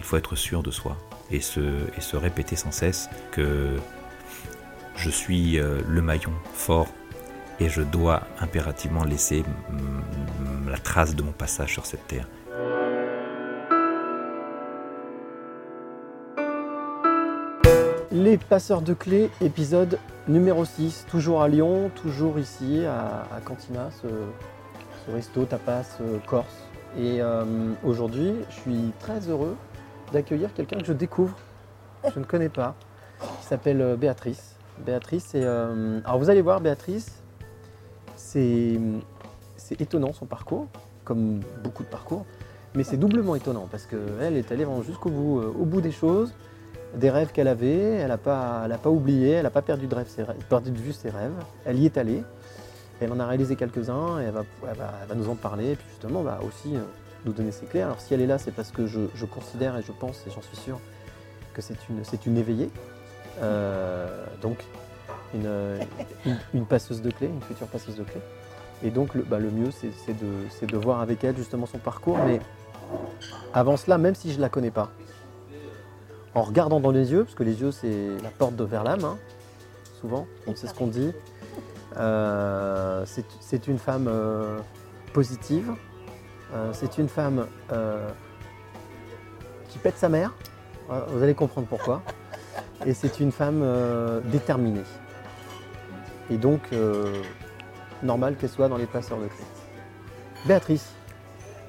Il faut être sûr de soi et se, et se répéter sans cesse que je suis euh, le maillon fort et je dois impérativement laisser la trace de mon passage sur cette terre. Les passeurs de clés, épisode numéro 6, toujours à Lyon, toujours ici à, à Cantina, ce, ce resto tapas euh, corse. Et euh, aujourd'hui, je suis très heureux d'accueillir quelqu'un que je découvre, que je ne connais pas, qui s'appelle euh, Béatrice. Béatrice, c'est. euh, alors vous allez voir, Béatrice, c'est c'est étonnant son parcours, comme beaucoup de parcours, mais c'est doublement étonnant parce qu'elle est allée vraiment jusqu'au bout, euh, au bout des choses des rêves qu'elle avait, elle n'a pas, oublié, elle n'a pas perdu de, rêve, perdu de vue ses rêves, elle y est allée, elle en a réalisé quelques-uns, et elle va, nous en parler, et puis justement va aussi nous donner ses clés. Alors si elle est là, c'est parce que je, je considère et je pense, et j'en suis sûr, que c'est une, c'est une éveillée, Euh, donc une, une, passeuse de clés, une future passeuse de clés. Et donc le, bah, le mieux, c'est c'est de, c'est de voir avec elle justement son parcours, mais avant cela, même si je ne la connais pas, en regardant dans les yeux, parce que les yeux c'est la porte de vers l'âme, hein, souvent, sait ce qu'on dit. Euh, c'est- c'est une femme euh, positive, c'est une femme euh, qui pète sa mère, Euh, vous allez comprendre pourquoi. Et c'est une femme euh, déterminée. Et donc, euh, normal qu'elle soit dans les passeurs de clés. Béatrice,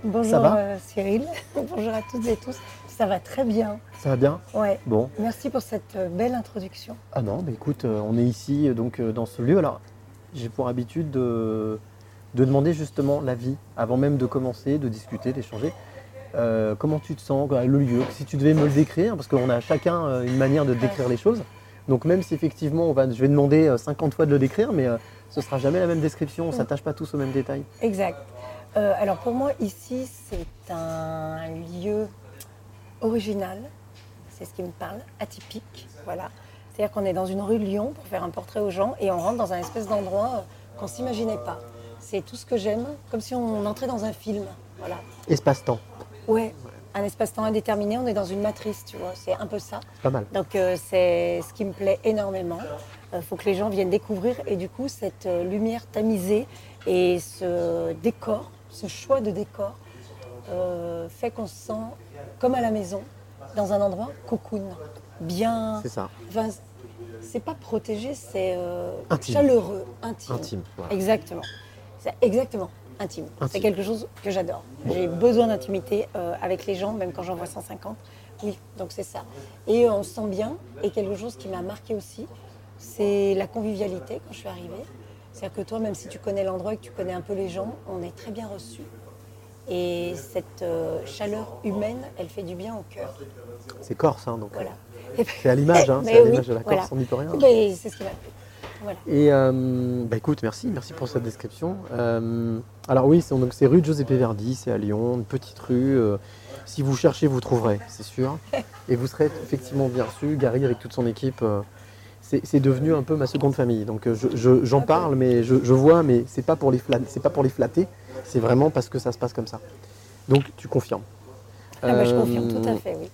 Bonjour Ça va euh, Cyril, bonjour à toutes et tous. Ça va très bien. ça va bien Ouais. Bon. Merci pour cette euh, belle introduction. Ah non, mais écoute, euh, on est ici euh, donc euh, dans ce lieu. Alors, j'ai pour habitude de, de demander justement l'avis avant même de commencer, de discuter, d'échanger. Euh, comment tu te sens, le lieu, si tu devais me le décrire, parce qu'on a chacun euh, une manière de décrire les choses. Donc même si effectivement, on va, je vais demander euh, 50 fois de le décrire, mais euh, ce sera jamais la même description, on Mm. s'attache pas tous aux mêmes détails. Exact. Euh, alors pour moi, ici, c'est un lieu original. C'est ce qui me parle, atypique. Voilà. C'est-à-dire qu'on est dans une rue de Lyon pour faire un portrait aux gens et on rentre dans un espèce d'endroit euh, qu'on s'imaginait pas. C'est tout ce que j'aime, comme si on entrait dans un film. Voilà. Espace-temps, Ouais, un espace-temps indéterminé, on est dans une matrice, tu vois, c'est un peu ça. c'est pas mal. Donc euh, c'est ce qui me plaît énormément. Il faut que les gens viennent découvrir et du coup cette euh, lumière tamisée et ce décor, ce choix de décor euh, fait qu'on se sent comme à la maison, dans un endroit cocoon, bien. C'est ça, Enfin, c'est pas protégé, c'est euh, Intime. chaleureux, intime. intime. voilà. Exactement. C'est exactement intime. C'est quelque chose que j'adore. J'ai besoin d'intimité euh, avec les gens, même quand j'en vois 150. Oui, donc c'est ça. Et euh, on se sent bien. Et quelque chose qui m'a marqué aussi, c'est la convivialité quand je suis arrivée. C'est-à-dire que toi, même si tu connais l'endroit et que tu connais un peu les gens, on est très bien reçus. Et cette euh, chaleur humaine, elle fait du bien au cœur. C'est corse, hein, donc. Voilà. C'est à l'image, hein, c'est à oui, l'image de la Corse, voilà. on n'y peut rien. C'est ce qui m'a plu. Voilà. Et euh, bah écoute, merci, merci pour cette description. Euh, alors oui, c'est donc c'est rue Giuseppe Verdi, c'est à Lyon, une petite rue. euh, si vous cherchez, vous trouverez, c'est sûr. Et vous serez effectivement bien reçu. Gary avec toute son équipe, c'est c'est devenu un peu ma seconde famille. Donc je- je- j'en parle, mais je, je vois, mais c'est pas pour les flatter, c'est pas pour les flatter. C'est vraiment parce que ça se passe comme ça. Donc tu confirmes. Ah bah, je confirme tout à fait, oui.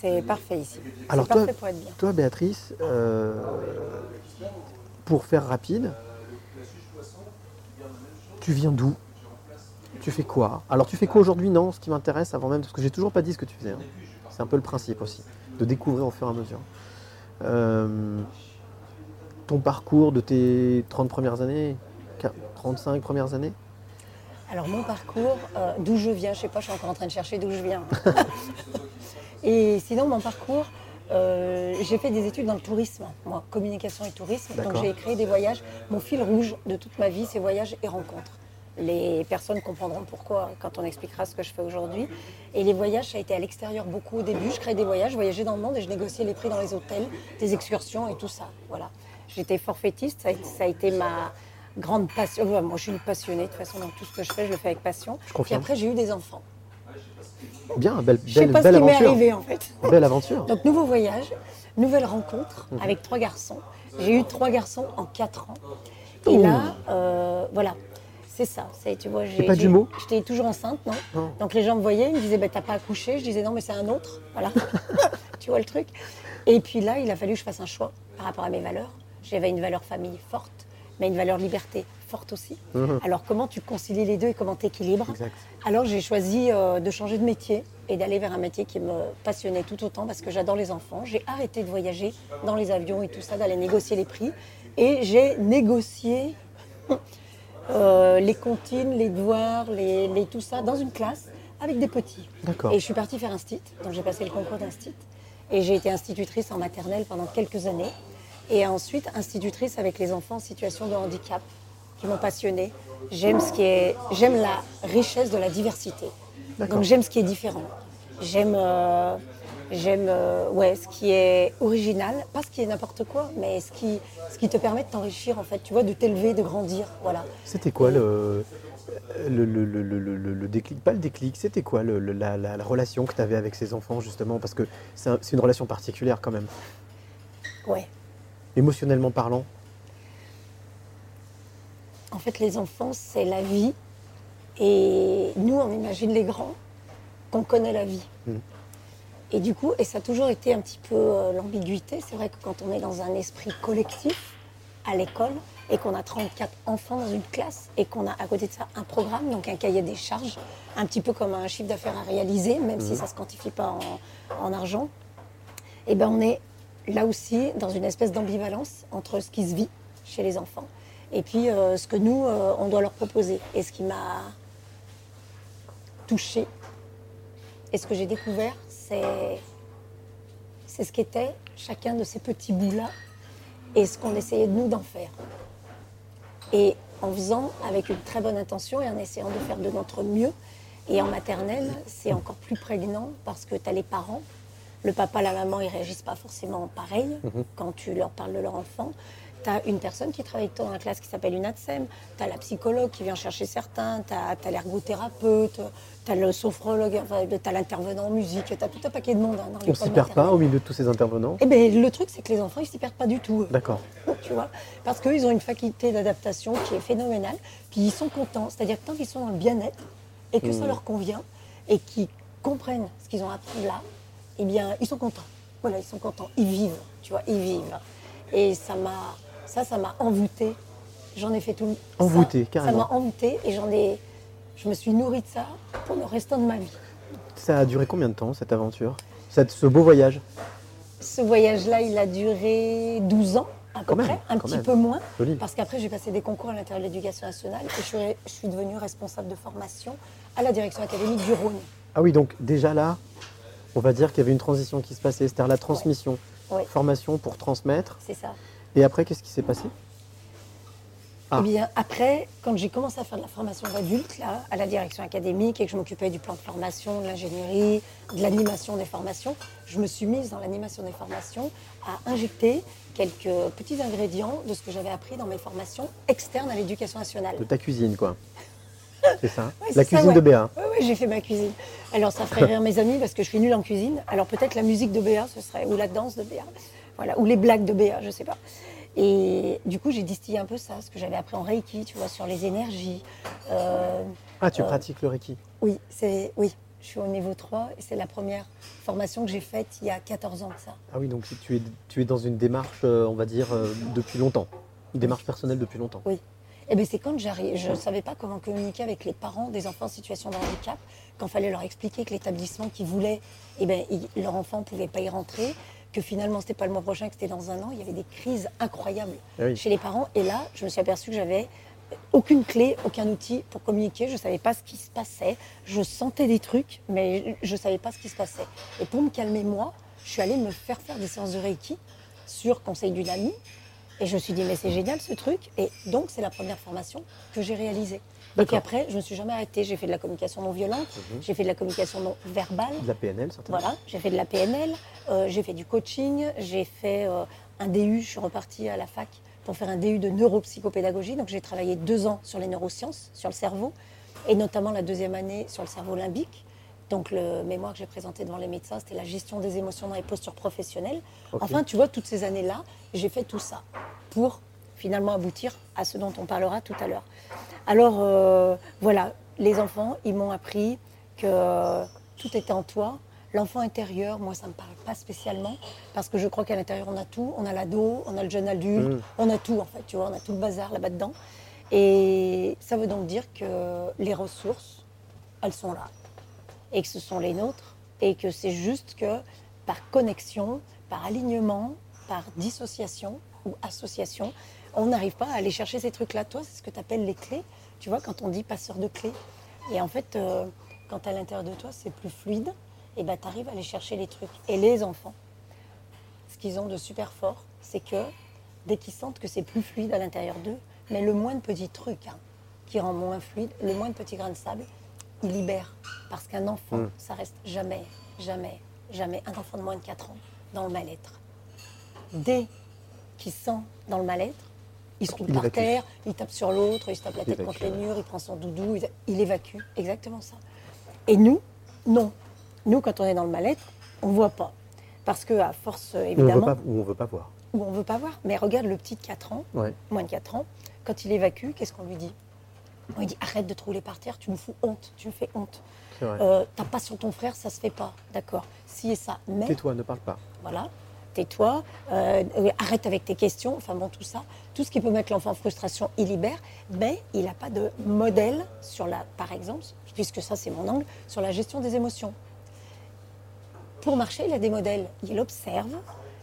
C'est parfait ici. Alors toi- parfait pour être bien. Toi, Béatrice, euh, pour faire rapide, tu viens d'où? Tu fais quoi? Alors, tu fais quoi aujourd'hui? Non, ce qui m'intéresse avant même, parce que j'ai toujours pas dit ce que tu faisais. hein. C'est un peu le principe aussi, de découvrir au fur et à mesure. Euh, ton parcours de tes 30 premières années, 35 premières années? Alors mon parcours, euh, d'où je viens, je sais pas, je suis encore en train de chercher d'où je viens. et sinon mon parcours, euh, j'ai fait des études dans le tourisme, moi, communication et tourisme. Donc j'ai créé des voyages. Mon fil rouge de toute ma vie, c'est voyages et rencontres. les personnes comprendront pourquoi quand on expliquera ce que je fais aujourd'hui. Et les voyages, ça a été à l'extérieur beaucoup au début. Je créais des voyages, je voyageais dans le monde et je négociais les prix dans les hôtels, des excursions et tout ça. Voilà. J'étais forfaitiste, ça a été, ça a été ma grande passion. Moi, je suis une passionnée. De toute façon, dans tout ce que je fais, je le fais avec passion. Confirme. après, j'ai eu des enfants. Bien, belle, Je sais belle, pas ce belle qui m'est aventure. arrivé en fait. Belle aventure. Donc nouveau voyage, nouvelle rencontre Mhm. avec trois garçons. J'ai eu trois garçons en quatre ans. Et là, euh, voilà, c'est ça. C'est, tu vois, j'ai, pas jumeaux J'étais toujours enceinte, non, Non. Donc les gens me voyaient, ils me disaient, bah, t'as pas accouché Je disais, non, mais c'est un autre. Voilà, tu vois le truc. Et puis là, il a fallu que je fasse un choix par rapport à mes valeurs. J'avais une valeur famille forte, mais une valeur liberté forte aussi. Mhm. Alors comment tu concilies les deux et comment t'équilibres Exact. alors j'ai choisi euh, de changer de métier et d'aller vers un métier qui me passionnait tout autant parce que j'adore les enfants. J'ai arrêté de voyager dans les avions et tout ça, d'aller négocier les prix. Et j'ai négocié euh, les comptines, les devoirs, les, les- tout ça dans une classe avec des petits. Et je suis partie faire un stit, donc j'ai passé le concours d'instit. Et j'ai été institutrice en maternelle pendant quelques années. Et ensuite institutrice avec les enfants en situation de handicap qui m'ont passionnée. J'aime ce qui est, j'aime la richesse de la diversité. Donc j'aime ce qui est différent. J'aime, euh, j'aime, euh, ouais, ce qui est original, pas ce qui est n'importe quoi, mais ce qui, ce qui te permet de t'enrichir en fait. Tu vois, de t'élever, de grandir, voilà. C'était quoi le, le, le, le, le- déclic Pas le déclic, c'était quoi la, la- la relation que tu avais avec ces enfants justement? Parce que c'est un- c'est une relation particulière quand même, Ouais. Émotionnellement parlant. En fait, les enfants, c'est la vie. Et nous, on imagine les grands, qu'on connaît la vie. Mm. Et du coup, et ça a toujours été un petit peu euh, l'ambiguïté. C'est vrai que quand on est dans un esprit collectif à l'école et qu'on a 34 enfants dans une classe et qu'on a à côté de ça un programme, donc un cahier des charges, un petit peu comme un chiffre d'affaires à réaliser, même si ça ne se quantifie pas en, en argent, et ben on est là aussi dans une espèce d'ambivalence entre ce qui se vit chez les enfants et puis euh, ce que nous, euh, on doit leur proposer. Et ce qui m'a touchée et ce que j'ai découvert, c'est, c'est ce qu'était chacun de ces petits bouts-là et ce qu'on essayait de nous d'en faire. Et en faisant avec une très bonne intention et en essayant de faire de notre mieux. Et en maternelle, c'est encore plus prégnant parce que tu as les parents. Le papa, la maman, ils réagissent pas forcément pareil quand tu leur parles de leur enfant. Tu as une personne qui travaille avec toi dans la classe qui s'appelle une ATSEM. Tu as la psychologue qui vient chercher certains. Tu as, l'ergothérapeute. Tu as le sophrologue. tu as l'intervenant en musique. Tu as tout un paquet de monde hein, dans On l'école s'y perd pas au milieu de tous ces intervenants? Eh ben, le truc, c'est que les enfants, ils s'y perdent pas du tout. D'accord. tu vois, parce qu'ils ont une faculté d'adaptation qui est phénoménale, puis ils sont contents, c'est-à-dire que tant qu'ils sont dans le bien-être et que ça leur convient et qu'ils comprennent ce qu'ils ont à apprendre là, eh bien, ils sont contents. Voilà, ils sont contents, ils vivent, tu vois, ils vivent. Et ça m'a, ça, ça m'a envoûté. J'en ai fait tout. ça- Envoûté, Ça carrément. m'a envoûté et j'en ai, je me suis nourrie de ça pour le restant de ma vie. Ça a duré combien de temps cette aventure? Cette- Ce beau voyage? Ce voyage-là, il a duré 12 ans à peu Quand même, près, un petit même. peu moins. Joli. Parce qu'après, j'ai passé des concours à l'intérieur de l'éducation nationale et je suis, je suis devenue responsable de formation à la direction académique du Rhône. Ah oui, donc déjà là, on va dire qu'il y avait une transition qui se passait, c'est-à-dire la transmission. Ouais. Formation pour transmettre. C'est ça. Et après, qu'est-ce qui s'est passé? Ah. Eh bien, après, quand j'ai commencé à faire de la formation d'adulte, là, à la direction académique, et que je m'occupais du plan de formation, de l'ingénierie, de l'animation des formations, je me suis mise dans l'animation des formations à injecter quelques petits ingrédients de ce que j'avais appris dans mes formations externes à l'éducation nationale. De ta cuisine, quoi. C'est ça Ouais, La ça, cuisine ouais. de Béa. Oui, j'ai fait ma cuisine. Alors, ça ferait rire mes amis parce que je suis nulle en cuisine. Alors, peut-être la musique de Béa, ce serait, ou la danse de Béa, voilà, ou les blagues de Béa, je sais pas. Et du coup, j'ai distillé un peu ça, ce que j'avais appris en Reiki, tu vois, sur les énergies. Euh, Ah, tu Euh, pratiques le Reiki oui, c'est, oui, je suis au niveau 3 et c'est la première formation que j'ai faite il y a 14 ans de ça. Ah oui, donc tu es, tu es dans une démarche, euh, on va dire, depuis longtemps. Une démarche personnelle depuis longtemps. Oui. Et bien c'est quand j'arrive, je ne savais pas comment communiquer avec les parents des enfants en situation de handicap, quand fallait leur expliquer que l'établissement qu'ils voulaient, eh ben, il- leur enfant ne pouvait pas y rentrer, que finalement c'était pas le mois prochain, que c'était dans un an, il y avait des crises incroyables oui. chez les parents. Et là, je me suis aperçue que j'avais aucune clé, aucun outil pour communiquer. Je ne savais pas ce qui se passait. Je sentais des trucs, mais je ne savais pas ce qui se passait. Et pour me calmer, moi, je suis allée me faire faire des séances de Reiki sur conseil d'une amie. Et je me suis dit, mais c'est génial ce truc. Et donc, c'est la première formation que j'ai réalisée. Et puis après, je ne me suis jamais arrêtée. J'ai fait de la communication non violente, Mhm. j'ai fait de la communication non verbale. De la PNL, certainement. Voilà, j'ai fait de la PNL, euh, j'ai fait du coaching, j'ai fait euh, un DU, je suis repartie à la fac pour faire un DU de neuropsychopédagogie. Donc j'ai travaillé deux ans sur les neurosciences, sur le cerveau, et notamment la deuxième année sur le cerveau limbique. Donc le mémoire que j'ai présenté devant les médecins, c'était la gestion des émotions dans les postures professionnelles. Enfin, tu vois, toutes ces années-là, j'ai fait tout ça pour finalement aboutir à ce dont on parlera tout à l'heure. Alors euh, voilà, les enfants, ils m'ont appris que tout était en toi. L'enfant intérieur, moi, ça ne me parle pas spécialement parce que je crois qu'à l'intérieur, on a tout. On a l'ado, on a le jeune adulte, Mm. on a tout en fait, tu vois, on a tout le bazar là-bas dedans. Et ça veut donc dire que les ressources, elles sont là et que ce sont les nôtres et que c'est juste que par connexion, par alignement, par dissociation ou association, on n'arrive pas à aller chercher ces trucs-là. Toi, c'est ce que tu appelles les clés. Tu vois, quand on dit passeur de clés. Et en fait, euh, quand à l'intérieur de toi, c'est plus fluide, et ben, tu arrives à aller chercher les trucs. Et les enfants, ce qu'ils ont de super fort, c'est que dès qu'ils sentent que c'est plus fluide à l'intérieur d'eux, mais le moins de petits trucs hein, qui rend moins fluide, le moins de petits grains de sable, ils libèrent. Parce qu'un enfant, Mm. ça reste jamais, jamais, jamais un enfant de moins de 4 ans dans le mal-être. Dès qu'il sent dans le mal-être, il se roule Il par évacue. terre, il tape sur l'autre, il se tape la Il tête évacue, contre les murs, il prend son doudou, il, il évacue. Exactement ça. Et nous, non. Nous, quand on est dans le mal-être, on ne voit pas. Parce que à force, Ou on évidemment, ou on veut pas voir. où on veut pas voir. Mais regarde le petit de 4 ans, Ouais. moins de 4 ans, quand il évacue, qu'est-ce qu'on lui dit? On lui dit arrête de te rouler par terre, tu me fous honte, tu me fais honte. Euh, T'as pas sur ton frère, ça se fait pas. D'accord. Si et ça. Mais Tais-toi, ne parle pas. voilà, tais-toi, euh, euh, arrête avec tes questions, enfin bon, tout ça. Tout ce qui peut mettre l'enfant en frustration, il libère, mais il n'a pas de modèle sur la, par exemple, puisque ça c'est mon angle, sur la gestion des émotions. Pour marcher, il a des modèles. Il observe,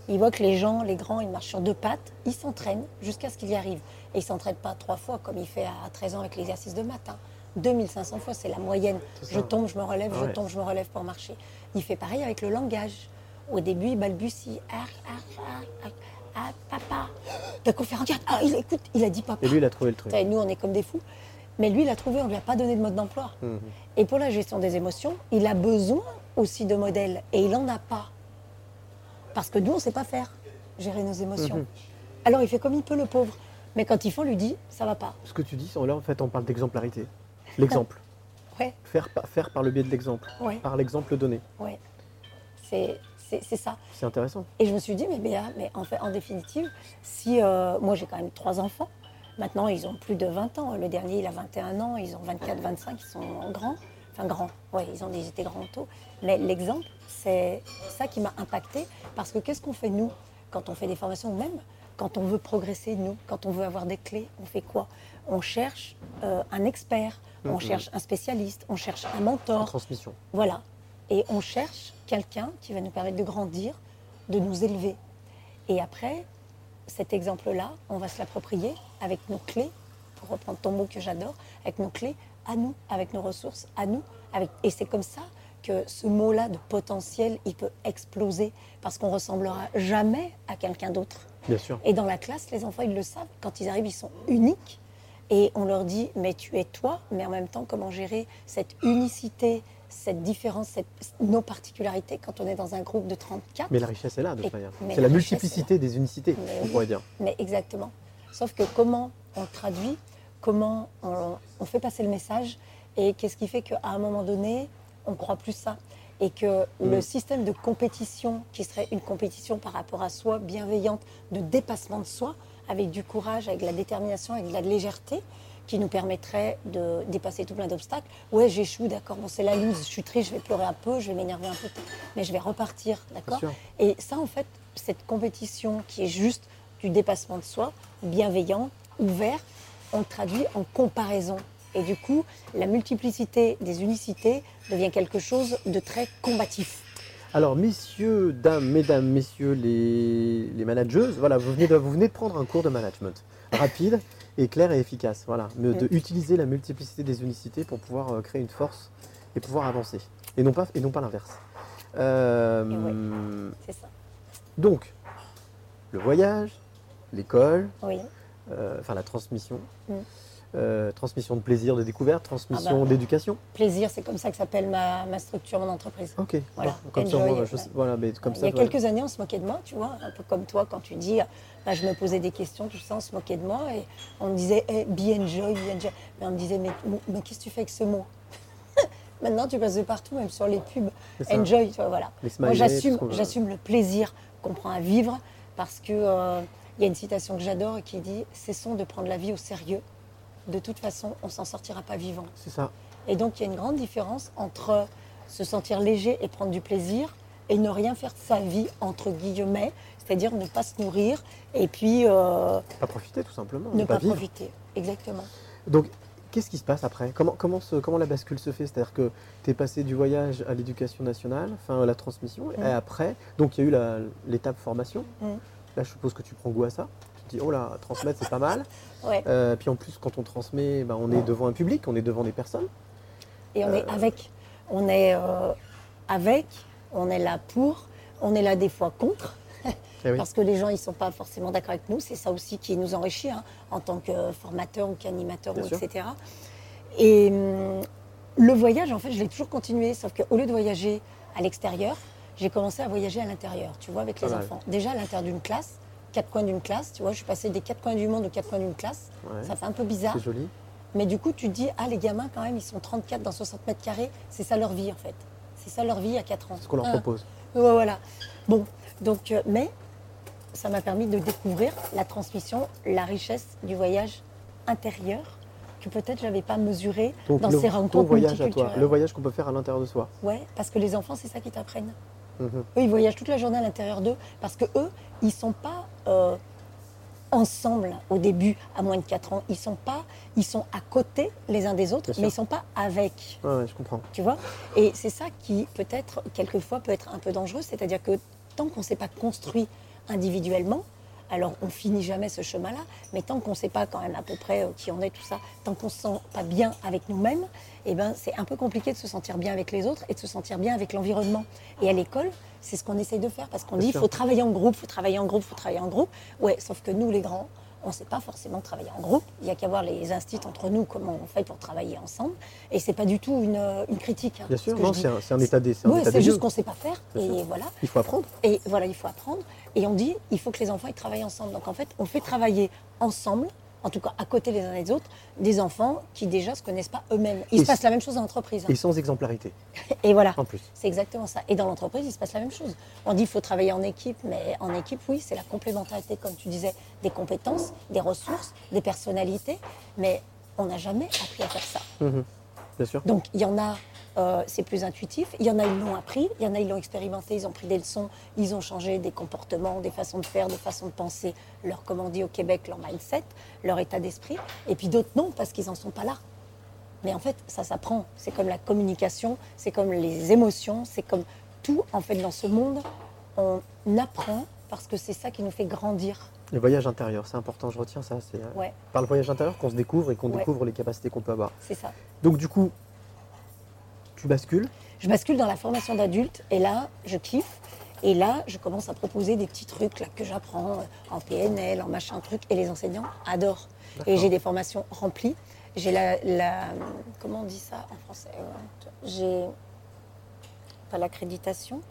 il voit que les gens, les grands, ils marchent sur deux pattes, il s'entraîne jusqu'à ce qu'il y arrive. Et il ne s'entraîne pas trois fois comme il fait à 13 ans avec l'exercice de matin. 2500 fois, c'est la moyenne. Je tombe, je me relève, je tombe, je me relève pour marcher. Il fait pareil avec le langage. Au début, il balbutie. Ah, papa. D'un coup, il regarde, ah, il écoute, il a dit papa. Et lui, il a trouvé le truc. Nous, on est comme des fous. Mais lui, il a trouvé, on ne lui a pas donné de mode d'emploi. Mhm. Et pour la gestion des émotions, il a besoin aussi de modèles. Et il n'en a pas. Parce que nous, on ne sait pas faire, gérer nos émotions. Mhm. Alors, il fait comme il peut, le pauvre. Mais quand il faut, on lui dit, ça va pas. Ce que tu dis, là, en fait, on parle d'exemplarité. L'exemple. Ouais, Faire, par- faire par le biais de l'exemple. ouais, Par l'exemple donné. ouais. C'est ça. C'est intéressant. Et je me suis dit, mais Béa, mais en, fait, en définitive, si euh, moi j'ai quand même trois enfants, maintenant ils ont plus de 20 ans. Le dernier, il a 21 ans, ils ont 24, 25, ils sont grands. Enfin, grands, oui, ils, ont, ils étaient grands tôt. Mais l'exemple, c'est ça qui m'a impacté parce que qu'est-ce qu'on fait nous quand on fait des formations ou même quand on veut progresser, nous, quand on veut avoir des clés, on fait quoi? On cherche euh, un expert, on Mhm. cherche un spécialiste, on cherche un En mentor. transmission. Voilà. Et on cherche quelqu'un qui va nous permettre de grandir, de nous élever. Et après, cet exemple-là, on va se l'approprier avec nos clés, pour reprendre ton mot que j'adore, avec nos clés à nous, avec nos ressources à nous. Avec... Et c'est comme ça que ce mot-là de potentiel, il peut exploser parce qu'on ressemblera jamais à quelqu'un d'autre. Bien sûr. Et dans la classe, les enfants, ils le savent. Quand ils arrivent, ils sont uniques. Et on leur dit, mais tu es toi, mais en même temps, comment gérer cette unicité, cette différence, cette- nos particularités quand on est dans un groupe de 34 Mais la richesse est là, de toute manière. C'est la multiplicité des unicités, Mais on pourrait dire. Mais exactement. Sauf que comment on le traduit, comment on, on fait passer le message, et qu'est-ce qui fait qu'à un moment donné, on ne croit plus ça. Et que le Mm. système de compétition, qui serait une compétition par rapport à soi, bienveillante, de dépassement de soi, avec du courage, avec de la détermination, avec de la légèreté, qui nous permettrait de dépasser tout plein d'obstacles. Ouais, j'échoue, d'accord, bon, c'est la loose, je suis triste, je vais pleurer un peu, je vais m'énerver un peu, mais je vais repartir, d'accord. Et ça, en fait, cette compétition qui est juste du dépassement de soi, bienveillant, ouvert, on le traduit en comparaison. Et du coup, la multiplicité des unicités devient quelque chose de très combatif. Alors, messieurs, dames, mesdames, messieurs, les, les manageuses, voilà, vous venez, de, vous venez de prendre un cours de management rapide et clair et efficace. Voilà, mais de Mm. utiliser la multiplicité des unicités pour pouvoir euh, créer une force et pouvoir avancer. Et non pas, et non pas l'inverse. Euh, C'est ça. Donc, le voyage, l'école, Oui. euh, enfin la transmission, Mm. Euh, transmission de plaisir, de découverte, transmission Ah bah. d'éducation. Plaisir, c'est comme ça que s'appelle ma, ma structure, mon entreprise. Ok, Voilà, bon, comme ça, enjoy, moi, je ouais. sais- voilà, mais comme Il ça, y a quelques années, on se moquait de moi, tu vois, un peu comme toi, quand tu dis, bah, je me posais des questions, tout ça, on se moquait de moi, et on me disait, hey, be enjoy, be enjoy. Mais on me disait, mais, mais qu'est-ce que tu fais avec ce mot? Maintenant, tu passes de partout, même sur les pubs. Enjoy, tu vois, voilà. Moi, j'assume, j'assume le plaisir qu'on prend à vivre, parce que euh, il y a une citation que j'adore qui dit, cessons de prendre la vie au sérieux. De toute façon, on s'en sortira pas vivant. C'est ça. Et donc, il y a une grande différence entre se sentir léger et prendre du plaisir et ne rien faire de sa vie, entre guillemets, c'est-à-dire ne pas se nourrir et puis euh, Pas profiter tout simplement, ne ne pas, profiter. Exactement. Donc, qu'est-ce qui se passe après? Comment, comment, se- comment la bascule se fait? C'est-à-dire que tu es passé du voyage à l'éducation nationale, enfin à la transmission, et Mm. après, donc il y a eu l'étape formation. Mm. Là, je suppose que tu prends goût à ça. Tu dis, oh là, transmettre, c'est pas mal. Ouais. Euh, puis en plus, quand on transmet, ben, on est devant un public, on est devant des personnes. Et on est avec. On est euh, avec, on est là pour, on est là des fois contre. Eh oui. Parce que les gens, ils ne sont pas forcément d'accord avec nous. C'est ça aussi qui nous enrichit hein, en tant que formateur ou qu'animateur, sûr. etc. Et hum, le voyage, en fait, je l'ai toujours continué. Sauf qu'au lieu de voyager à l'extérieur, j'ai commencé à voyager à l'intérieur, tu vois, avec les enfants. Déjà à l'intérieur d'une classe, quatre coins d'une classe, tu vois, je suis passée des quatre coins du monde aux quatre coins d'une classe. Ouais, Ça fait un peu bizarre. c'est joli. Mais du coup, tu te dis, ah, les gamins, quand même, ils sont 34 dans 60 mètres carrés. C'est ça leur vie, en fait. C'est ça leur vie à 4 ans. C'est ce qu'on leur Ah. propose. Ouais, voilà. Bon, donc, euh, mais ça m'a permis de découvrir la transmission, la richesse du voyage intérieur que peut-être j'avais pas mesuré Donc, dans le, ces ton rencontres voyage à toi, le voyage qu'on peut faire à l'intérieur de soi. Ouais, parce que les enfants, c'est ça qu'ils t'apprennent. Mhm. Eux, ils voyagent toute la journée à l'intérieur d'eux parce que eux, ils sont pas euh, ensemble au début à moins de 4 ans. Ils sont pas, ils sont à côté les uns des autres, Bien sûr. mais ils sont pas avec. Ouais, ouais, je comprends. Tu vois? Et c'est ça qui peut-être quelquefois peut être un peu dangereux, c'est-à-dire que tant qu'on ne s'est pas construit individuellement, alors on finit jamais ce chemin-là, mais tant qu'on ne sait pas quand même à peu près euh, qui on est, tout ça, tant qu'on ne se sent pas bien avec nous-mêmes, eh ben, c'est un peu compliqué de se sentir bien avec les autres et de se sentir bien avec l'environnement. Et à l'école, c'est ce qu'on essaye de faire parce qu'on dit il faut travailler en groupe, il faut travailler en groupe, il faut travailler en groupe. Ouais, sauf que nous, les grands, on ne sait pas forcément travailler en groupe. Il n'y a qu'à voir les instits entre nous, comment on fait pour travailler ensemble. Et c'est pas du tout une, euh, une critique. hein, Bien ce sûr, non, c'est un, état des, état c'est juste qu'on ne sait pas faire. Et sûr. voilà. Il faut apprendre. Et voilà, il faut apprendre. Et on dit, il faut que les enfants ils travaillent ensemble. Donc en fait, on fait travailler ensemble, en tout cas à côté les uns des autres, des enfants qui déjà se connaissent pas eux-mêmes. Il Et se passe la même chose dans l'entreprise. hein. Et sans exemplarité, Et voilà. en plus. C'est exactement ça. Et dans l'entreprise, il se passe la même chose. On dit qu'il faut travailler en équipe, mais en équipe, oui, c'est la complémentarité, comme tu disais, des compétences, des ressources, des personnalités, mais on n'a jamais appris à faire ça. Mhm. Bien sûr. Donc il y en a, euh, c'est plus intuitif, il y en a, ils l'ont appris, il y en a, ils l'ont expérimenté, ils ont pris des leçons, ils ont changé des comportements, des façons de faire, des façons de penser, leur, comme on dit au Québec, leur mindset, leur état d'esprit, et puis d'autres non, parce qu'ils n'en sont pas là. Mais en fait, ça s'apprend. C'est comme la communication, c'est comme les émotions, c'est comme tout, en fait, dans ce monde, on apprend parce que c'est ça qui nous fait grandir. Le voyage intérieur, c'est important, je retiens ça. C'est euh, Ouais, par le voyage intérieur qu'on se découvre et qu'on Ouais. découvre les capacités qu'on peut avoir. c'est ça. Donc du coup, tu bascules. Je bascule dans la formation d'adulte et là, je kiffe. Et là, je commence à proposer des petits trucs là, que j'apprends euh, en PNL, en machin truc, et les enseignants adorent. Et j'ai des formations remplies. J'ai la, la- comment on dit ça en français Euh, J'ai pas l'accréditation,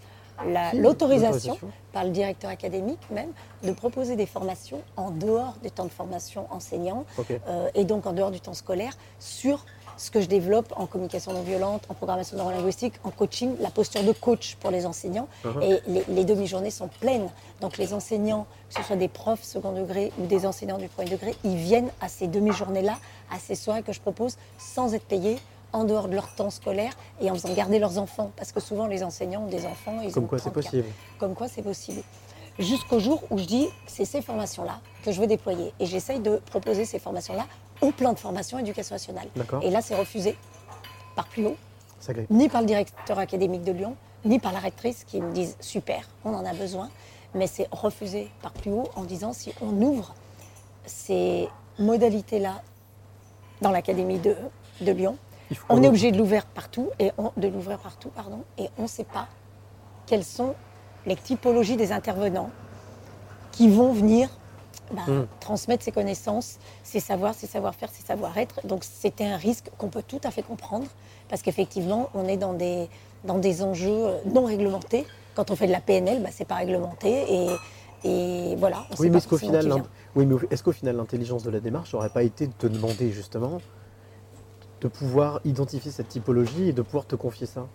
l'autorisation par le directeur académique même de proposer des formations en dehors des temps de formation enseignants Ok. euh, et donc en dehors du temps scolaire sur ce que je développe en communication non violente, en programmation neurolinguistique, en coaching, la posture de coach pour les enseignants. Mhm. Et les, les demi-journées sont pleines. Donc les enseignants, que ce soit des profs second degré ou des enseignants du premier degré, ils viennent à ces demi-journées-là, à ces soirées que je propose sans être payés en dehors de leur temps scolaire et en faisant garder leurs enfants. Parce que souvent les enseignants ont des enfants. Ils Comme ont quoi c'est 34 possible. comme quoi c'est possible. Jusqu'au jour où je dis, c'est ces formations-là que je veux déployer. Et j'essaye de proposer ces formations-là au plan de formation éducation nationale. Et là, c'est refusé par plus haut, ni par le directeur académique de Lyon, ni par la rectrice qui me disent, super, on en a besoin. Mais c'est refusé par plus haut en disant, si on ouvre ces modalités-là dans l'académie de, de Lyon, on est obligé de l'ouvrir partout et on- de l'ouvrir partout, pardon, et on ne sait pas quelles sont les typologies des intervenants qui vont venir bah, Mm. transmettre ses connaissances, ses savoirs, ses savoir-faire, ses savoir-être. Donc c'était un risque qu'on peut tout à fait comprendre, parce qu'effectivement, on est dans des, dans des enjeux euh, non réglementés. Quand on fait de la PNL, bah, c'est pas réglementé. Et, et voilà, on Oui, mais est-ce qu'au final, oui, mais est-ce qu'au final, l'intelligence de la démarche n'aurait pas été de te demander justement de pouvoir identifier cette typologie et de pouvoir te confier ça?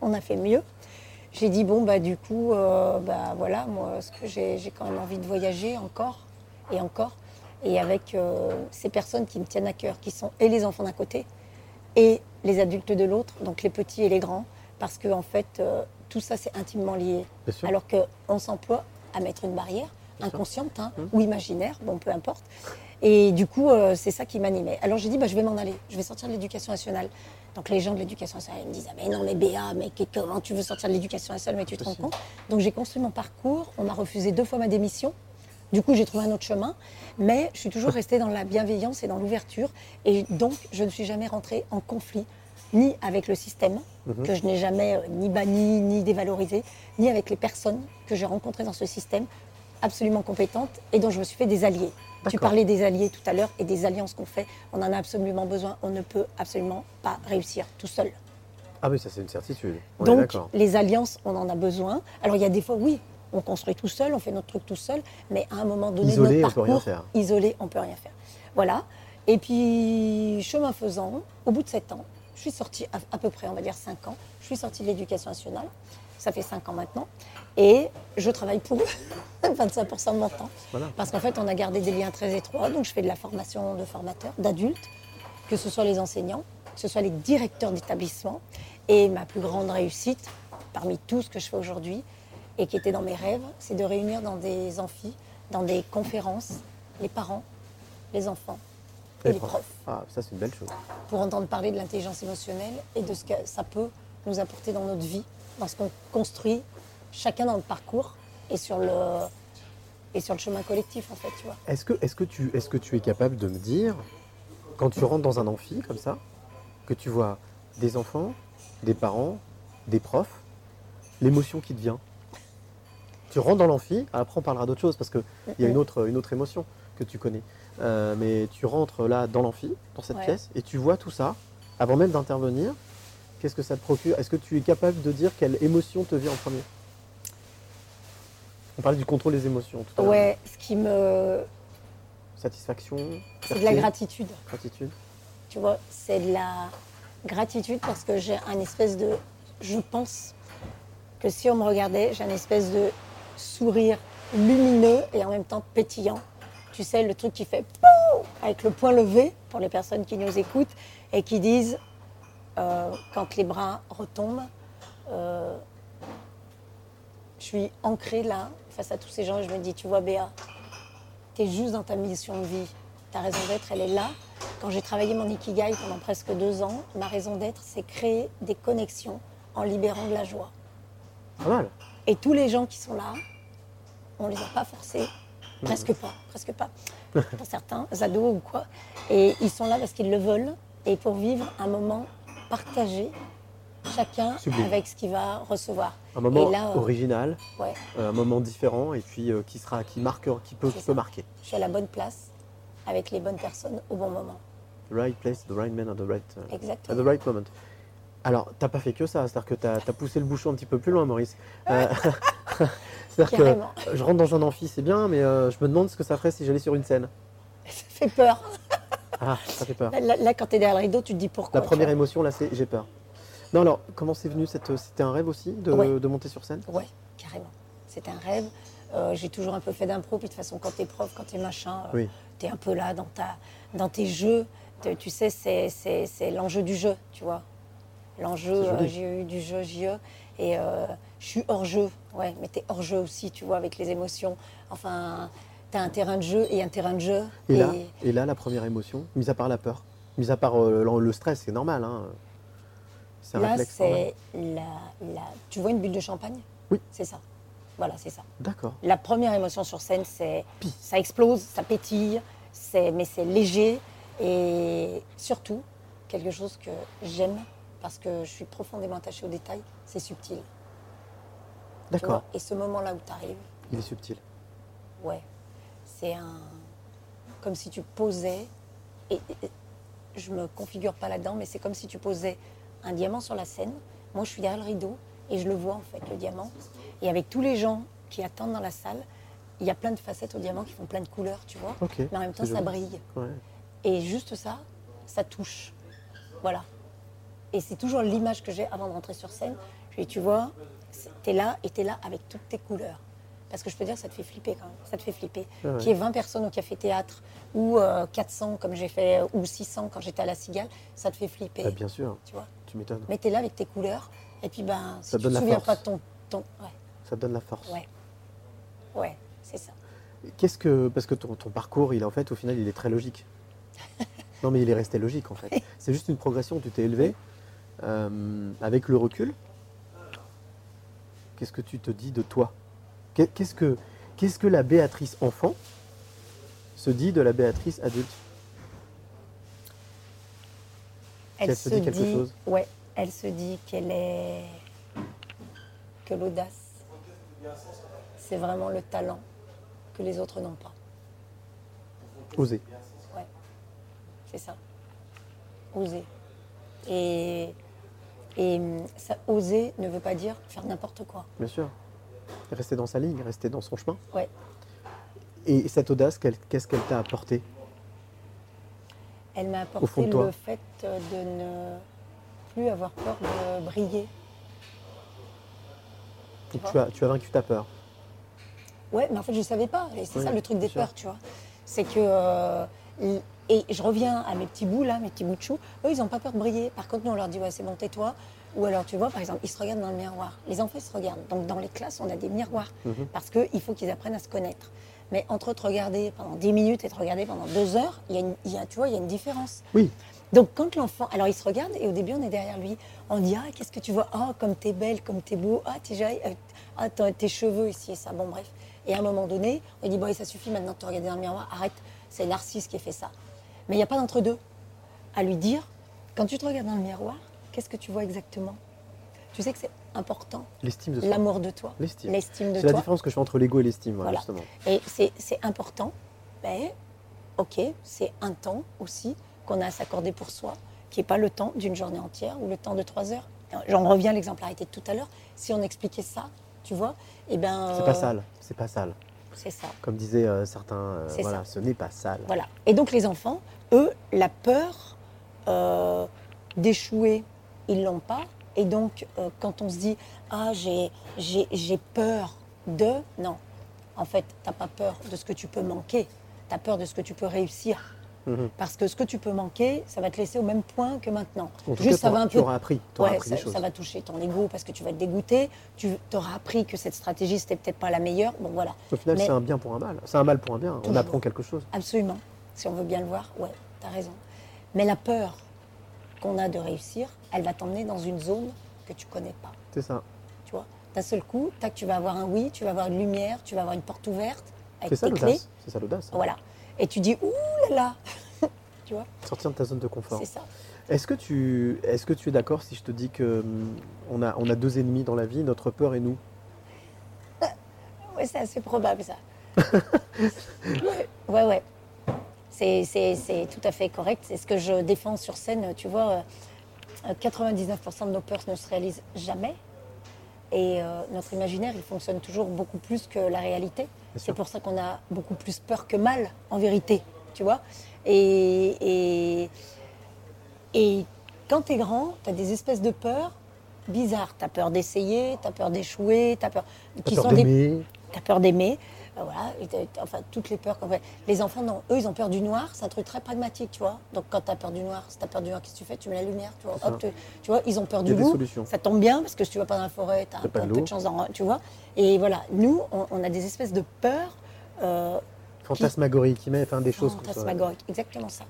On a fait mieux. J'ai dit, bon, bah, du coup, euh, bah, voilà, moi, ce que j'ai j'ai quand même envie de voyager encore et encore. Et avec euh, ces personnes qui me tiennent à cœur, qui sont et les enfants d'un côté et les adultes de l'autre, donc les petits et les grands, parce que en fait, euh, tout ça, c'est intimement lié. Alors qu'on s'emploie à mettre une barrière inconsciente hein, Mhm. ou imaginaire, bon, peu importe. Et du coup, euh, c'est ça qui m'animait. Alors j'ai dit, bah, je vais m'en aller, je vais sortir de l'éducation nationale. Donc les gens de l'éducation nationale ils me disent, ah, mais non, mais Béa, mais comment tu veux sortir de l'éducation nationale, mais tu te rends compte? Donc j'ai construit mon parcours, on m'a refusé deux fois ma démission. Du coup, j'ai trouvé un autre chemin, mais je suis toujours restée dans la bienveillance et dans l'ouverture. Et donc, je ne suis jamais rentrée en conflit, ni avec le système, Mhm. que je n'ai jamais euh, ni banni, ni dévalorisé, ni avec les personnes que j'ai rencontrées dans ce système, absolument compétentes et dont je me suis fait des alliés. Tu parlais des alliés tout à l'heure et des alliances qu'on fait. On en a absolument besoin. On ne peut absolument pas réussir tout seul. Ah oui, ça c'est une certitude. On Donc, les alliances, on en a besoin. Alors, il y a des fois, oui, on construit tout seul, on fait notre truc tout seul, mais à un moment donné, Isolé, notre on peut parcours, rien faire. isolé, on peut rien faire. Voilà. Et puis, chemin faisant, au bout de sept ans, je suis sortie, à, à peu près, on va dire cinq ans, je suis sortie de l'éducation nationale. Ça fait cinq ans maintenant. Et je travaille pour eux, 25% de mon temps. Voilà. Parce qu'en fait, on a gardé des liens très étroits. Donc, je fais de la formation de formateurs, d'adultes, que ce soit les enseignants, que ce soit les directeurs d'établissement. Et ma plus grande réussite, parmi tout ce que je fais aujourd'hui, et qui était dans mes rêves, c'est de réunir dans des amphis, dans des conférences, les parents, les enfants et les profs, Ah, ça c'est une belle chose. pour entendre parler de l'intelligence émotionnelle et de ce que ça peut nous apporter dans notre vie, dans ce qu'on construit, chacun dans le parcours et sur le, et sur le chemin collectif, en fait, tu vois. Est-ce que, tu, est que tu es capable de me dire, quand tu rentres dans un amphi comme ça, que tu vois des enfants, des parents, des profs, l'émotion qui te vient? Tu rentres dans l'amphi, après on parlera d'autre chose parce qu'il y a une autre, une autre émotion que tu connais. Euh, mais tu rentres là dans l'amphi, dans cette Ouais. pièce, et tu vois tout ça, avant même d'intervenir, qu'est-ce que ça te procure? Est-ce que tu es capable de dire quelle émotion te vient en premier? On parlait du contrôle des émotions tout à l'heure. Ouais, ce qui me. Satisfaction C'est de la gratitude. Gratitude. Tu vois, c'est de la gratitude parce que j'ai un espèce de. Je pense que si on me regardait, j'ai un espèce de sourire lumineux et en même temps pétillant. Tu sais, le truc qui fait avec le poing levé pour les personnes qui nous écoutent et qui disent euh, quand les bras retombent, euh, je suis ancrée là face à tous ces gens et je me dis, tu vois Béa, tu es juste dans ta mission de vie. Ta raison d'être, elle est là. Quand j'ai travaillé mon Ikigai pendant presque deux ans, ma raison d'être, c'est créer des connexions en libérant de la joie. Pas mal. Et tous les gens qui sont là, on les a pas forcés, presque pas, presque pas, pour certains, ados ou quoi. Et ils sont là parce qu'ils le veulent et pour vivre un moment partagé, chacun Sublime. avec ce qu'il va recevoir. Un moment là, euh, original, Ouais, euh, un moment différent et puis euh, qui sera, qui marque, qui peut, qui peut marquer. je suis à la bonne place, avec les bonnes personnes au bon moment. The right place, the right man at the right, uh, at Exactement. the right moment. Alors, t'as pas fait que ça, c'est-à-dire que t'as as poussé le bouchon un petit peu plus loin, Maurice. Euh, c'est-à-dire que je rentre dans un amphi, c'est bien, mais euh, je me demande ce que ça ferait si j'allais sur une scène. Ça fait peur. Ah, ça fait peur. Là, là, quand tu es derrière le rideau, tu te dis pourquoi. La première émotion, là, c'est j'ai peur. Non, alors, comment c'est venu cette, C'était un rêve aussi de, Ouais. de monter sur scène? Ouais, carrément. C'est un rêve. Euh, j'ai toujours un peu fait d'impro, puis de toute façon, quand t'es prof, quand t'es machin, euh, Oui. t'es un peu là dans, ta, dans tes jeux. Tu sais, c'est- c'est c'est l'enjeu du jeu, tu vois. L'enjeu, euh, j'ai eu du jeu, JE, et euh, je suis hors jeu. Ouais, mais t'es hors jeu aussi, tu vois, avec les émotions. Enfin, t'as un terrain de jeu et un terrain de jeu. Et là, et là, la première émotion, mis à part la peur, mis à part euh, le stress, c'est normal. Hein. C'est un là, c'est la, la. Tu vois une bulle de champagne? Oui. C'est ça. Voilà, c'est ça. D'accord. La première émotion sur scène, c'est ça explose, ça pétille, c'est mais c'est léger et surtout quelque chose que j'aime parce que je suis profondément attachée aux détails, c'est subtil. D'accord. Et ce moment-là où tu arrives, Il est subtil. ouais, c'est un. Comme si tu posais. Et, et- je me configure pas là-dedans, mais c'est comme si tu posais un diamant sur la scène. Moi, je suis derrière le rideau et je le vois en fait, le diamant. Et avec tous les gens qui attendent dans la salle, il y a plein de facettes au diamant qui font plein de couleurs, tu vois. Ok, Mais en même temps, ça joli. brille. Ouais. Et juste ça, ça touche. Voilà. Et c'est toujours l'image que j'ai avant de rentrer sur scène. Je dis, tu vois, t'es là et t'es là avec toutes tes couleurs. Parce que je peux dire ça te fait flipper quand même. Ça te fait flipper. Ah ouais. Qu'il y ait 20 personnes au café-théâtre ou euh, 400 comme j'ai fait, ou 600 quand j'étais à la Cigale, ça te fait flipper. Ah, bien sûr, Tu vois tu m'étonnes. Mais t'es là avec tes couleurs. Et puis, ben, si Ça tu te souviens force. pas de ton. ton ouais, Ça te donne la force. ouais. Ouais, c'est ça. Qu'est-ce que. Parce que ton, ton parcours, il est en fait, au final, il est très logique. non, mais il est resté logique, en fait. C'est juste une progression. Tu t'es élevé. Euh, avec le recul, qu'est-ce que tu te dis de toi Qu'est- Qu'est-ce que, qu'est-ce que la Béatrice enfant se dit de la Béatrice adulte Elle, se dit quelque chose Ouais, elle se dit qu'elle est. que l'audace, c'est vraiment le talent que les autres n'ont pas. Oser. Ouais, c'est ça. Oser. Et, et hum, ça, oser ne veut pas dire faire n'importe quoi. Bien sûr. Rester dans sa ligne, rester dans son chemin. Ouais. Et cette audace, qu'est-ce qu'elle t'a apporté? Elle m'a apporté le fait de ne plus avoir peur de briller. Tu tu as, tu as vaincu ta peur. Ouais, mais en fait, je ne savais pas. Et c'est Oui, ça le truc des peurs, tu vois. C'est que. euh, et je reviens à mes petits bouts, là, mes petits bouts de chou. Eux, ils n'ont pas peur de briller. Par contre, nous, on leur dit, ouais, c'est bon, tais-toi. Ou alors, tu vois, par exemple, ils se regardent dans le miroir. Les enfants, ils se regardent. Donc, dans les classes, on a des miroirs. Mhm. Parce qu'il faut qu'ils apprennent à se connaître. Mais entre te regarder pendant 10 minutes et te regarder pendant 2 heures, il y a une- il y a, tu vois, il y a une différence. Oui. Donc quand l'enfant, alors il se regarde et au début on est derrière lui, on dit ah qu'est-ce que tu vois, ah comme t'es belle, comme t'es beau, ah t'es jolie, euh, ah tes cheveux ici et ça, bon bref. Et à un moment donné, on dit bon ça suffit maintenant de te regarder dans le miroir, arrête, c'est Narcisse qui fait ça. Mais il n'y a pas d'entre deux. À lui dire, quand tu te regardes dans le miroir, qu'est-ce que tu vois exactement? Tu sais que c'est important, L'estime de soi. l'amour de toi, L'estime. l'estime de C'est la différence que je fais entre l'ego et l'estime, voilà, justement. Et c'est c'est important, mais ok, c'est un temps aussi qu'on a à s'accorder pour soi, qui n'est pas le temps d'une journée entière ou le temps de trois heures. J'en reviens à l'exemplarité de tout à l'heure. Si on expliquait ça, tu vois, eh ben. C'est pas euh, sale, c'est pas sale. C'est ça. Comme disaient euh, certains, euh, voilà, ce n'est pas sale. Voilà. Et donc les enfants, eux, la peur euh, d'échouer, ils l'ont pas. Et donc quand on se dit ah j'ai j'ai j'ai peur de non, en fait t'as pas peur de ce que tu peux manquer, tu as peur de ce que tu peux réussir. Mhm. Parce que ce que tu peux manquer, ça va te laisser au même point que maintenant. En tout Juste cas, ça va un tu peu auras appris, t'auras Ouais, appris ça, des choses. ça va toucher ton ego parce que tu vas te dégoûter. Tu auras appris que cette stratégie, c'était peut-être pas la meilleure. Bon, voilà. Au final, Mais- c'est un bien pour un mal. C'est un mal pour un bien. On apprend quelque chose. Absolument. Si on veut bien le voir, ouais, tu as raison. Mais la peur qu'on a de réussir, elle va t'emmener dans une zone que tu connais pas. C'est ça. Tu vois D'un seul coup, tac, tu vas avoir un oui, tu vas avoir une lumière, tu vas avoir une porte ouverte avec ça tes clés. C'est ça l'audace. Voilà. Et tu dis, ouh là là Tu vois Sortir de ta zone de confort. C'est ça. Est-ce que tu, est-ce que tu es d'accord si je te dis que hum, on a, on a deux ennemis dans la vie, notre peur et nous? Ouais, c'est assez probable ça. ouais, ouais. ouais. C'est, c'est- c'est tout à fait correct. C'est ce que je défends sur scène. Tu vois, euh, 99% de nos peurs ne se réalisent jamais. Et euh, notre imaginaire, il fonctionne toujours beaucoup plus que la réalité. C'est pour ça qu'on a beaucoup plus peur que mal, en vérité. Tu vois et, et, et quand tu es grand, tu as des espèces de peurs bizarres. Tu as peur d'essayer, tu as peur d'échouer, tu as peur. T'as peur des- T'as peur d'aimer, voilà, et t'as- enfin toutes les peurs qu'on fait. Les enfants, non, eux, ils ont peur du noir, c'est un truc très pragmatique, tu vois. Donc quand t'as peur du noir, si t'as peur du noir, qu'est-ce que tu fais? Tu mets la lumière, tu vois. Hop, tu, tu vois, ils ont peur du loup. Ça tombe bien parce que si tu vas pas dans la forêt, t'as un, T'as pas peu- de peu chance, d'en- tu vois. Et voilà, nous, on, on a des espèces de peurs. Euh, Fantasmagorie qui enfin des choses comme ça. fantasmagoriques, exactement ça.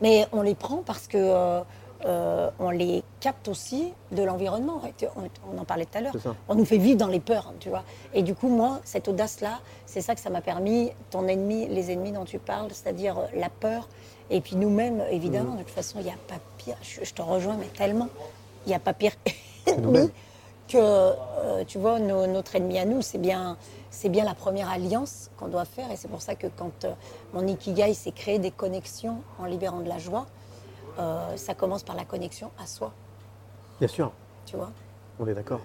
Mais on les prend parce que euh, euh, on les capte aussi de l'environnement. On, on en parlait tout à l'heure. On nous fait vivre dans les peurs, tu vois. Et du coup, moi, cette audace-là, c'est ça que ça m'a permis. Ton ennemi, les ennemis dont tu parles, c'est-à-dire euh, la peur. Et puis nous-mêmes, évidemment, Mm. de toute façon, il n'y a pas pire. Je, je te rejoins, mais tellement. Il n'y a pas pire ennemi que, euh, tu vois, nos- notre ennemi à nous, c'est bien, c'est bien la première alliance qu'on doit faire. Et c'est pour ça que quand euh, mon Ikigai, c'est créer des connexions en libérant de la joie, euh, ça commence par la connexion à soi, Bien sûr, tu vois? on est d'accord.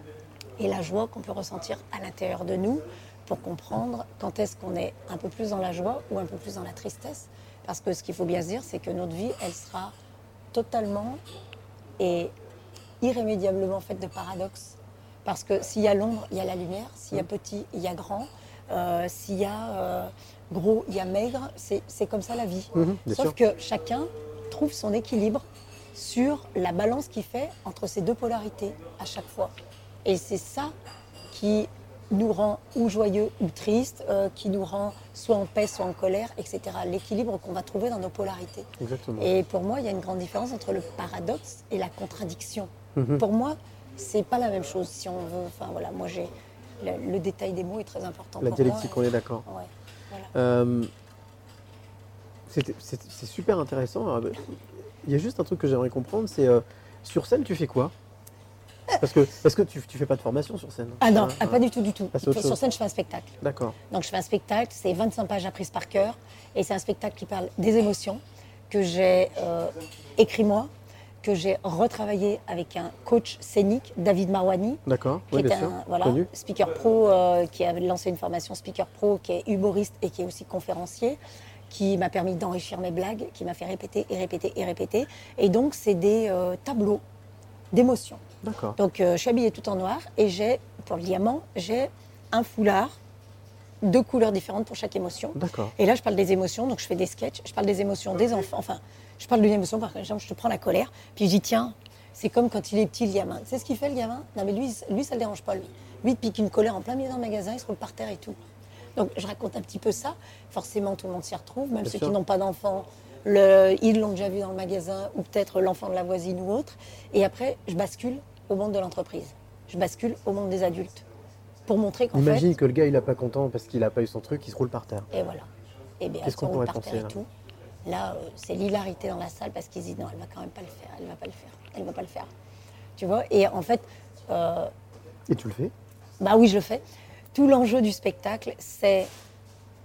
Et la joie qu'on peut ressentir à l'intérieur de nous pour comprendre quand est-ce qu'on est un peu plus dans la joie ou un peu plus dans la tristesse. Parce que ce qu'il faut bien se dire, c'est que notre vie, elle sera totalement et irrémédiablement faite de paradoxes. Parce que s'il y a l'ombre, il y a la lumière. S'il y a petit, il y a grand. Euh, s'il y a euh, gros, il y a maigre. C'est comme ça la vie. Bien Sauf sûr. que chacun trouve son équilibre sur la balance qu'il fait entre ces deux polarités à chaque fois. Et c'est ça qui nous rend ou joyeux ou tristes, euh, qui nous rend soit en paix, soit en colère, etc. L'équilibre qu'on va trouver dans nos polarités. Exactement. Et pour moi, il y a une grande différence entre le paradoxe et la contradiction. Mhm. Pour moi, c'est pas la même chose. Si on veut, enfin voilà, moi j'ai le, le détail des mots est très important. La pour dialectique, moi. on est d'accord. Ouais, voilà. Euh, c'est super intéressant. Alors, Il y a juste un truc que j'aimerais comprendre, c'est euh, sur scène, tu fais quoi? Parce que, parce que tu, tu fais pas de formation sur scène. Ah non, ah, pas du tout, du tout. Ah, Sur chose. scène, je fais un spectacle. D'accord. Donc je fais un spectacle, c'est 25 pages apprises par cœur, et c'est un spectacle qui parle des émotions, que j'ai euh, écrit moi, que j'ai retravaillé avec un coach scénique, David Marwani, D'accord. qui Oui, est bien un sûr. voilà, Connu. speaker pro, euh, qui a lancé une formation speaker pro, qui est humoriste et qui est aussi conférencier, qui m'a permis d'enrichir mes blagues, qui m'a fait répéter et répéter et répéter. Et donc c'est des euh, tableaux d'émotions. D'accord. Donc euh, je suis habillée tout en noir et j'ai, pour le diamant, j'ai un foulard, deux couleurs différentes pour chaque émotion. D'accord. Et là, je parle des émotions, donc je fais des sketchs, je parle des émotions des enfants. Enfin, je parle d'une émotion, par exemple, je te prends la colère, puis je dis, tiens, c'est comme quand il est petit, le gamin. Sais ce qu'il fait, le gamin Non, mais lui, lui, ça le dérange pas, lui. Lui, il pique une colère en plein milieu le magasin, il se roule par terre et tout. Donc, je raconte un petit peu ça. Forcément, tout le monde s'y retrouve, même Bien ceux sûr. qui n'ont pas d'enfants. Le, ils l'ont déjà vu dans le magasin, ou peut-être l'enfant de la voisine ou autre. Et après, je bascule au monde de l'entreprise. Je bascule au monde des adultes. Pour montrer qu'en fait, Imagine que le gars, il a pas content parce qu'il a pas eu son truc, il se roule par terre. et voilà. Et bien, Qu'est-ce qu'on pourrait par terre et là tout. Là, euh, c'est l'hilarité dans la salle parce qu'ils disent non, elle va quand même pas le faire, elle va pas le faire, elle va pas le faire. Tu vois? Et en fait, euh, Et tu le fais? bah oui, je le fais. Tout l'enjeu du spectacle, c'est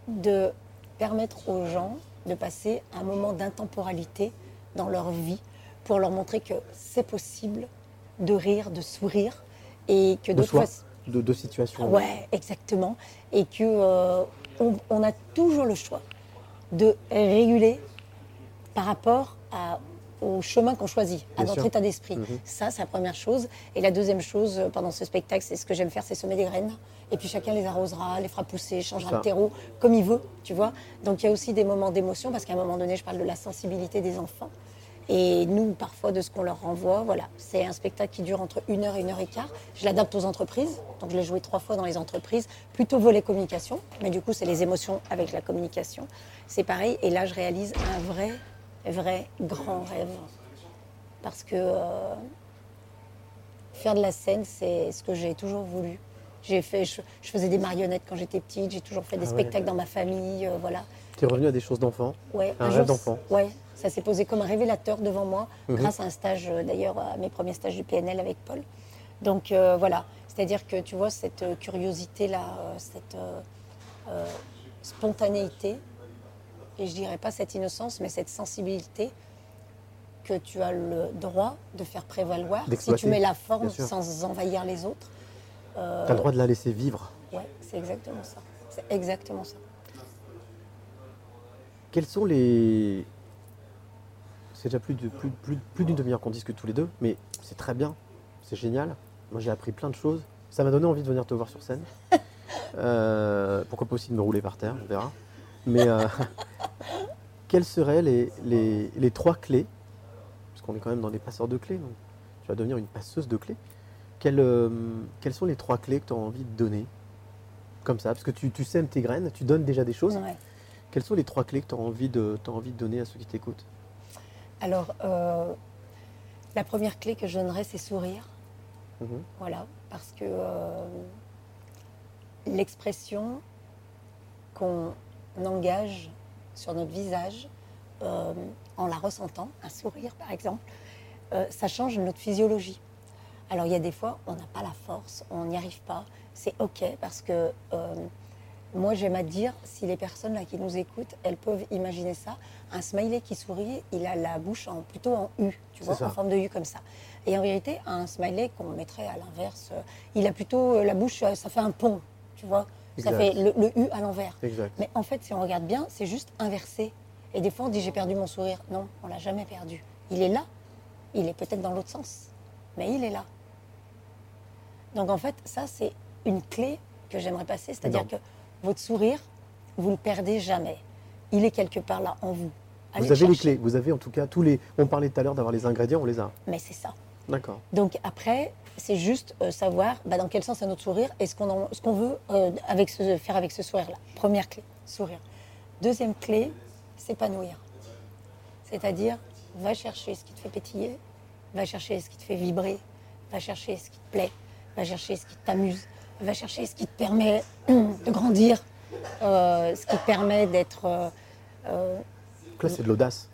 de permettre aux gens de passer un moment d'intemporalité dans leur vie pour leur montrer que c'est possible de rire, de sourire et que De fois, de, de situation. Ouais, exactement. Et que euh, on, on a toujours le choix de réguler par rapport à- au chemin qu'on choisit, à Bien notre sûr. état d'esprit. Mhm. Ça, c'est la première chose. Et la deuxième chose, euh, pendant ce spectacle, c'est ce que j'aime faire, c'est semer des graines. Et puis chacun les arrosera, les fera pousser, changera Ça. le terreau comme il veut, tu vois. Donc il y a aussi des moments d'émotion, parce qu'à un moment donné, je parle de la sensibilité des enfants. Et nous, parfois, de ce qu'on leur renvoie, voilà. C'est un spectacle qui dure entre une heure et une heure et quart. Je l'adapte aux entreprises. Donc, je l'ai joué trois fois dans les entreprises. Plutôt volet communication. Mais du coup, c'est les émotions avec la communication. C'est pareil. Et là, je réalise un vrai, vrai grand rêve. Parce que euh, faire de la scène, c'est ce que j'ai toujours voulu. J'ai fait, je, je faisais des marionnettes quand j'étais petite. J'ai toujours fait des Ah ouais. spectacles dans ma famille. euh, voilà. Tu es revenu à des choses d'enfant. Ouais, Un jour, rêve d'enfant. Ouais, ça s'est posé comme un révélateur devant moi, Mhm. grâce à un stage, euh, d'ailleurs, à mes premiers stages du PNL avec Paul. Donc euh, voilà, c'est-à-dire que tu vois, cette curiosité-là, cette spontanéité, et je dirais pas cette innocence, mais cette sensibilité que tu as le droit de faire prévaloir si tu mets la forme sans envahir les autres. Euh, Tu as le droit de la laisser vivre. Ouais, c'est exactement ça. C'est exactement ça. Quels sont les. C'est déjà plus de- plus, plus, plus d'une demi-heure qu'on discute tous les deux, mais c'est très bien, c'est génial. Moi j'ai appris plein de choses. Ça m'a donné envie de venir te voir sur scène. Euh, pourquoi pas aussi de me rouler par terre, on verra. Mais euh, quelles seraient les, les, les trois clés Parce qu'on est quand même dans les passeurs de clés, donc tu vas devenir une passeuse de clés. Quelles, euh, quelles sont les trois clés que tu as envie de donner Comme ça, parce que tu, tu sèmes tes graines, tu donnes déjà des choses. Ouais. Quelles sont les trois clés que tu as envie de, envie de donner à ceux qui t'écoutent? Alors, euh, la première clé que je donnerais, c'est sourire. Mhm. Voilà, parce que l'expression qu'on engage sur notre visage, euh, en la ressentant, un sourire par exemple, euh, ça change notre physiologie. Alors il y a des fois, on n'a pas la force, on n'y arrive pas. C'est OK parce que euh, moi j'aime à dire, si les personnes là qui nous écoutent, elles peuvent imaginer ça, un smiley qui sourit, il a la bouche en, plutôt en U, tu vois, en forme de U comme ça. Et en vérité, un smiley qu'on mettrait à l'inverse, il a plutôt la bouche, ça fait un pont, tu vois. Ça fait le, le U à l'envers. Mais en fait, si on regarde bien, c'est juste inversé. Et des fois, on dit j'ai perdu mon sourire. Non, on l'a jamais perdu. Il est là. Il est peut-être dans l'autre sens, mais il est là. Donc en fait, ça c'est une clé que j'aimerais passer, c'est-à-dire que votre sourire, vous le perdez jamais. Il est quelque part là en vous. Allez Vous avez les clés, vous avez en tout cas tous les. On parlait tout à l'heure d'avoir les ingrédients, on les a. Mais c'est ça. D'accord. Donc après, c'est juste euh, savoir bah, dans quel sens est notre sourire et ce qu'on qu'on veut euh, avec ce, faire avec ce sourire-là. Première clé, sourire. Deuxième clé, s'épanouir. C'est-à-dire, va chercher ce qui te fait pétiller, va chercher ce qui te fait vibrer, va chercher ce qui te plaît, va chercher ce qui t'amuse, va chercher ce qui te permet de grandir, euh, ce qui te permet d'être... Donc là, c'est de l'audace.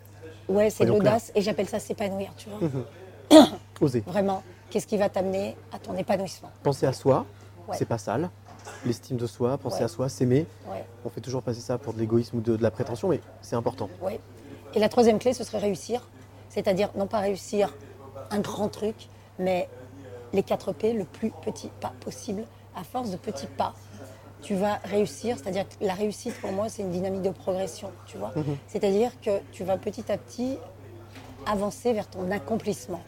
ouais, c'est de l'audace et j'appelle ça s'épanouir, tu vois. Oser. Vraiment, qu'est-ce qui va t'amener à ton épanouissement? Penser à soi, Ouais. c'est pas sale. L'estime de soi, penser Ouais. à soi, s'aimer. Ouais, On fait toujours passer ça pour de l'égoïsme ou de, de la prétention, mais c'est important. Et la troisième clé, ce serait réussir. C'est-à-dire, non pas réussir un grand truc, mais les 4 P, le plus petit pas possible. À force de petits pas, tu vas réussir. C'est-à-dire que la réussite, pour moi, c'est une dynamique de progression, tu vois. C'est-à-dire que tu vas petit à petit avancer vers ton accomplissement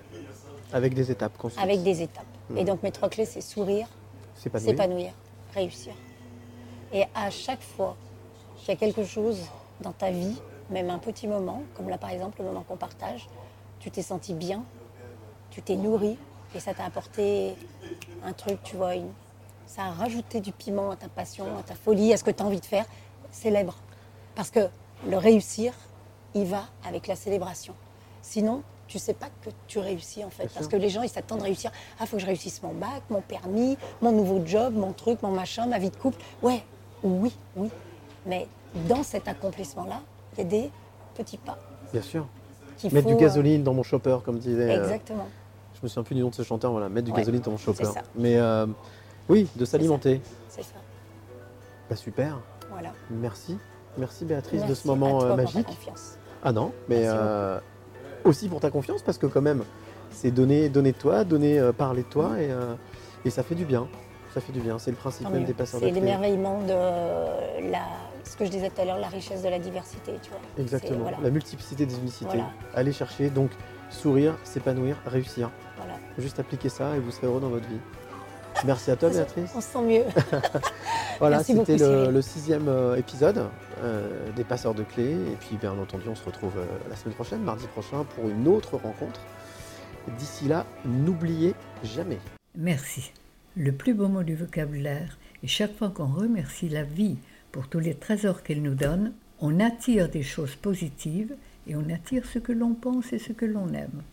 Avec des étapes construites. avec des étapes. Et donc, mes trois clés, c'est sourire, S'épanouir. s'épanouir, réussir. Et à chaque fois qu'il y a quelque chose dans ta vie, même un petit moment, comme là par exemple le moment qu'on partage, tu t'es senti bien, tu t'es nourri et ça t'a apporté un truc, tu vois, une- ça a rajouté du piment à ta passion, à ta folie, à ce que tu as envie de faire, célèbre. Parce que le réussir, il va avec la célébration. Sinon, tu sais pas que tu réussis en fait. Bien Parce sûr. que les gens, ils s'attendent à réussir. Ah, faut que je réussisse mon bac, mon permis, mon nouveau job, mon truc, mon machin, ma vie de couple. Ouais, oui, oui. Mais dans cet accomplissement-là, il y a des petits pas. Bien sûr. Mettre faut, du gasoline dans mon chopper, comme disait. euh, euh, Exactement. je me souviens plus du nom de ce chanteur, voilà, mettre du Ouais, gasoline dans mon chopper. c'est ça. Mais euh, oui, de s'alimenter. C'est ça. Bah, super. Voilà. Merci. Merci Béatrice de ce moment à toi euh, pour ta magique. confiance. Ah non, mais euh, aussi pour ta confiance parce que quand même, c'est donner, donner de toi, donner, euh, parler de toi et, euh, et ça fait du bien. Ça fait du bien. C'est le principe Tant même mieux. des passeurs C'est l'émerveillement de la, ce que je disais tout à l'heure, la richesse de la diversité, tu vois. Exactement. Voilà. La multiplicité des unicités. Voilà. Allez chercher donc sourire, s'épanouir, réussir. voilà. Juste appliquer ça et vous serez heureux dans votre vie. Merci à toi Béatrice. On se sent mieux. Voilà, Merci c'était beaucoup, le, Cyril. le sixième euh, épisode euh, des passeurs de clés. Et puis, bien entendu, on se retrouve euh, la semaine prochaine, mardi prochain, pour une autre rencontre. D'ici là, n'oubliez jamais. Merci. Le plus beau mot du vocabulaire est chaque fois qu'on remercie la vie pour tous les trésors qu'elle nous donne, on attire des choses positives et on attire ce que l'on pense et ce que l'on aime.